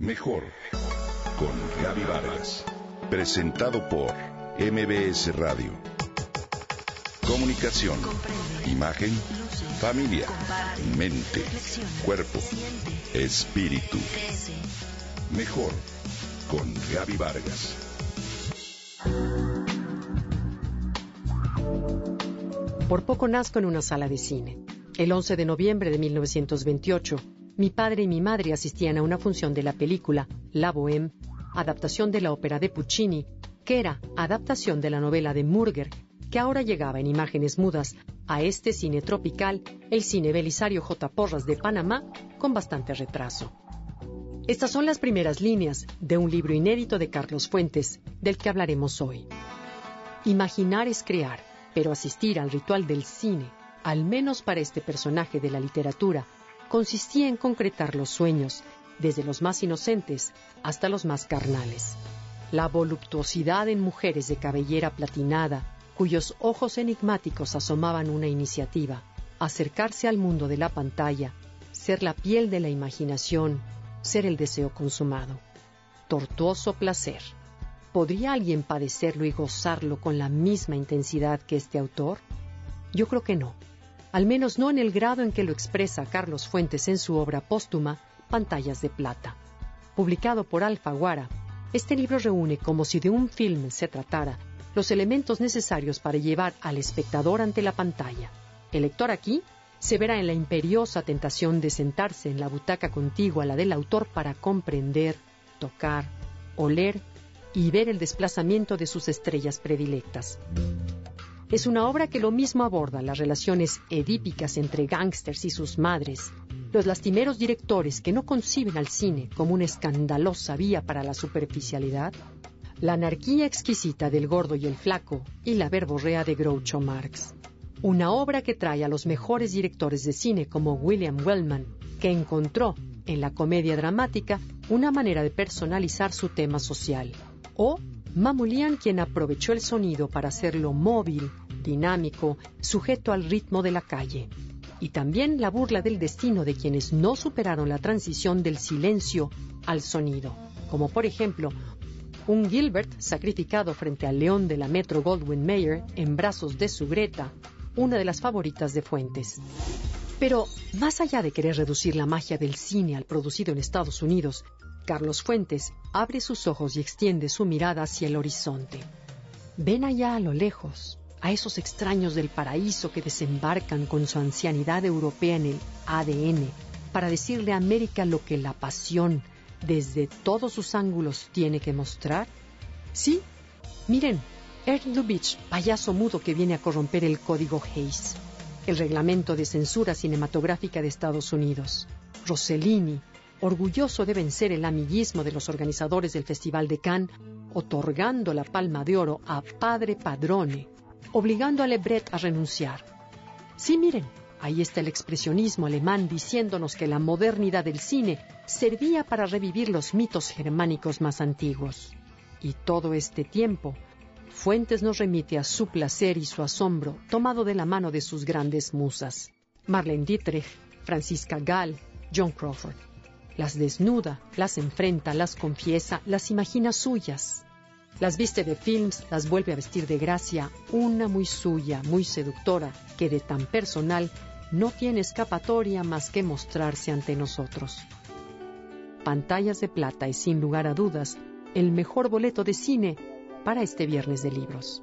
Mejor con Gaby Vargas. Presentado por MBS Radio. Comunicación, imagen, familia, mente, cuerpo, espíritu. Mejor con Gaby Vargas. Por poco nazco en una sala de cine. El 11 de noviembre de 1928 mi padre y mi madre asistían a una función de la película La Bohème, adaptación de la ópera de Puccini, que era adaptación de la novela de Murger, que ahora llegaba en imágenes mudas a este cine tropical, el cine Belisario J. Porras de Panamá, con bastante retraso. Estas son las primeras líneas de un libro inédito de Carlos Fuentes, del que hablaremos hoy. Imaginar es crear, pero asistir al ritual del cine, al menos para este personaje de la literatura, consistía en concretar los sueños, desde los más inocentes hasta los más carnales. La voluptuosidad en mujeres de cabellera platinada, cuyos ojos enigmáticos asomaban una iniciativa, acercarse al mundo de la pantalla, ser la piel de la imaginación, ser el deseo consumado. Tortuoso placer. ¿Podría alguien padecerlo y gozarlo con la misma intensidad que este autor? Yo creo que no al menos no en el grado en que lo expresa Carlos Fuentes en su obra póstuma Pantallas de Plata. Publicado por Alfaguara, este libro reúne, como si de un film se tratara, los elementos necesarios para llevar al espectador ante la pantalla. El lector aquí se verá en la imperiosa tentación de sentarse en la butaca contigua a la del autor para comprender, tocar, oler y ver el desplazamiento de sus estrellas predilectas. Es una obra que lo mismo aborda las relaciones edípicas entre gángsters y sus madres, los lastimeros directores que no conciben al cine como una escandalosa vía para la superficialidad, la anarquía exquisita del gordo y el flaco y la verborrea de Groucho Marx. Una obra que trae a los mejores directores de cine como William Wellman, que encontró en la comedia dramática una manera de personalizar su tema social, o Mamulian quien aprovechó el sonido para hacerlo móvil, dinámico, sujeto al ritmo de la calle. Y también la burla del destino de quienes no superaron la transición del silencio al sonido, como por ejemplo un Gilbert sacrificado frente al león de la Metro Goldwyn Mayer en brazos de su Greta, una de las favoritas de Fuentes. Pero, más allá de querer reducir la magia del cine al producido en Estados Unidos, Carlos Fuentes abre sus ojos y extiende su mirada hacia el horizonte. Ven allá a lo lejos, a esos extraños del paraíso que desembarcan con su ancianidad europea en el ADN para decirle a América lo que la pasión, desde todos sus ángulos, tiene que mostrar? Sí, miren, Erd Lubitsch, payaso mudo que viene a corromper el código Hayes, el reglamento de censura cinematográfica de Estados Unidos. Rossellini, orgulloso de vencer el amiguismo de los organizadores del Festival de Cannes, otorgando la palma de oro a Padre Padrone, obligando a Lebret a renunciar. Sí, miren, ahí está el expresionismo alemán diciéndonos que la modernidad del cine servía para revivir los mitos germánicos más antiguos. Y todo este tiempo, Fuentes nos remite a su placer y su asombro tomado de la mano de sus grandes musas. Marlene Dietrich, Francisca Gall, John Crawford. Las desnuda, las enfrenta, las confiesa, las imagina suyas. Las viste de films, las vuelve a vestir de gracia, una muy suya, muy seductora, que de tan personal no tiene escapatoria más que mostrarse ante nosotros. Pantallas de Plata es sin lugar a dudas el mejor boleto de cine para este viernes de libros.